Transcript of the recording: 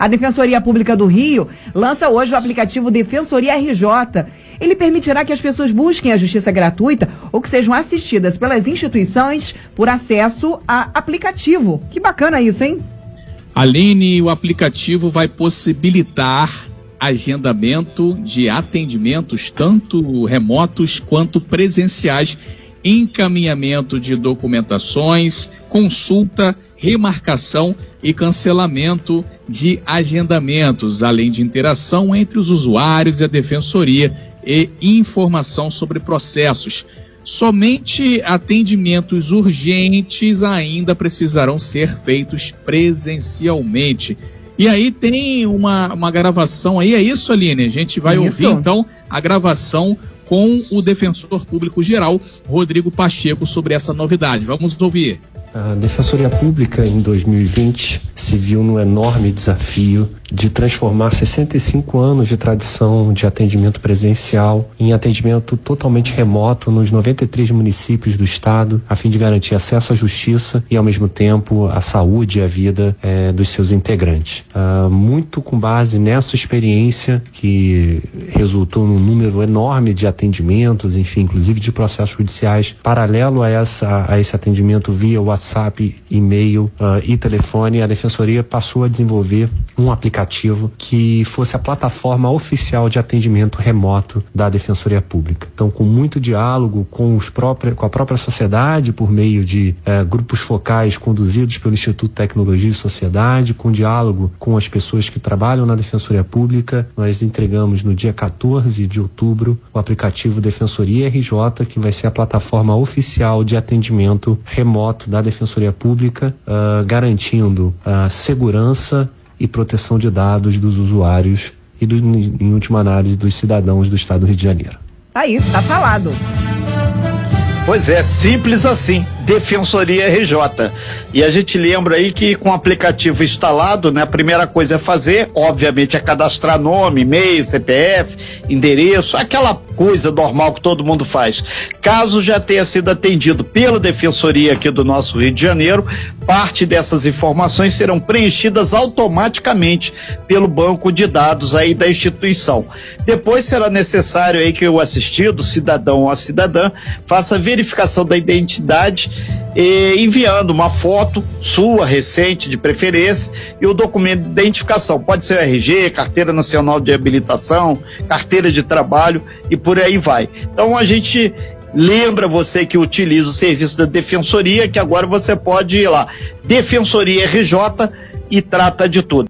A Defensoria Pública do Rio lança hoje o aplicativo Defensoria RJ. Ele permitirá que as pessoas busquem a justiça gratuita ou que sejam assistidas pelas instituições por acesso a aplicativo. Que bacana isso, hein? Aline, o aplicativo vai possibilitar agendamento de atendimentos, tanto remotos quanto presenciais, encaminhamento de documentações, consulta, remarcação e cancelamento de agendamentos, além de interação entre os usuários e a defensoria e informação sobre processos. Somente atendimentos urgentes ainda precisarão ser feitos presencialmente. E aí tem uma, uma gravação aí, é isso, Aline? A gente vai isso. ouvir então a gravação com o defensor público geral, Rodrigo Pacheco, sobre essa novidade. Vamos ouvir. A Defensoria Pública em 2020 se viu no enorme desafio de transformar 65 anos de tradição de atendimento presencial em atendimento totalmente remoto nos 93 municípios do estado, a fim de garantir acesso à justiça e, ao mesmo tempo, a saúde e a vida é, dos seus integrantes. Uh, muito com base nessa experiência que resultou num número enorme de atendimentos, enfim, inclusive de processos judiciais, paralelo a, essa, a esse atendimento via WhatsApp WhatsApp, e-mail uh, e telefone, a Defensoria passou a desenvolver um aplicativo que fosse a plataforma oficial de atendimento remoto da Defensoria Pública. Então, com muito diálogo com, os próprios, com a própria sociedade, por meio de uh, grupos focais conduzidos pelo Instituto Tecnologia e Sociedade, com diálogo com as pessoas que trabalham na Defensoria Pública, nós entregamos no dia 14 de outubro o aplicativo Defensoria RJ, que vai ser a plataforma oficial de atendimento remoto da Defensoria Pública, uh, garantindo a segurança e proteção de dados dos usuários e, do, em última análise, dos cidadãos do Estado do Rio de Janeiro. Tá aí, tá falado. Pois é, simples assim. Defensoria RJ. E a gente lembra aí que com o aplicativo instalado, né, a primeira coisa a fazer, obviamente, é cadastrar nome, e-mail, CPF, endereço, aquela coisa normal que todo mundo faz. Caso já tenha sido atendido pela Defensoria aqui do nosso Rio de Janeiro, parte dessas informações serão preenchidas automaticamente pelo banco de dados aí da instituição. Depois será necessário aí que o assistido, cidadão ou a cidadã, faça verificação da identidade enviando uma foto sua, recente, de preferência, e o documento de identificação. Pode ser RG, Carteira Nacional de Habilitação, Carteira de Trabalho e por aí vai. Então a gente lembra você que utiliza o serviço da Defensoria, que agora você pode ir lá, Defensoria RJ, e trata de tudo.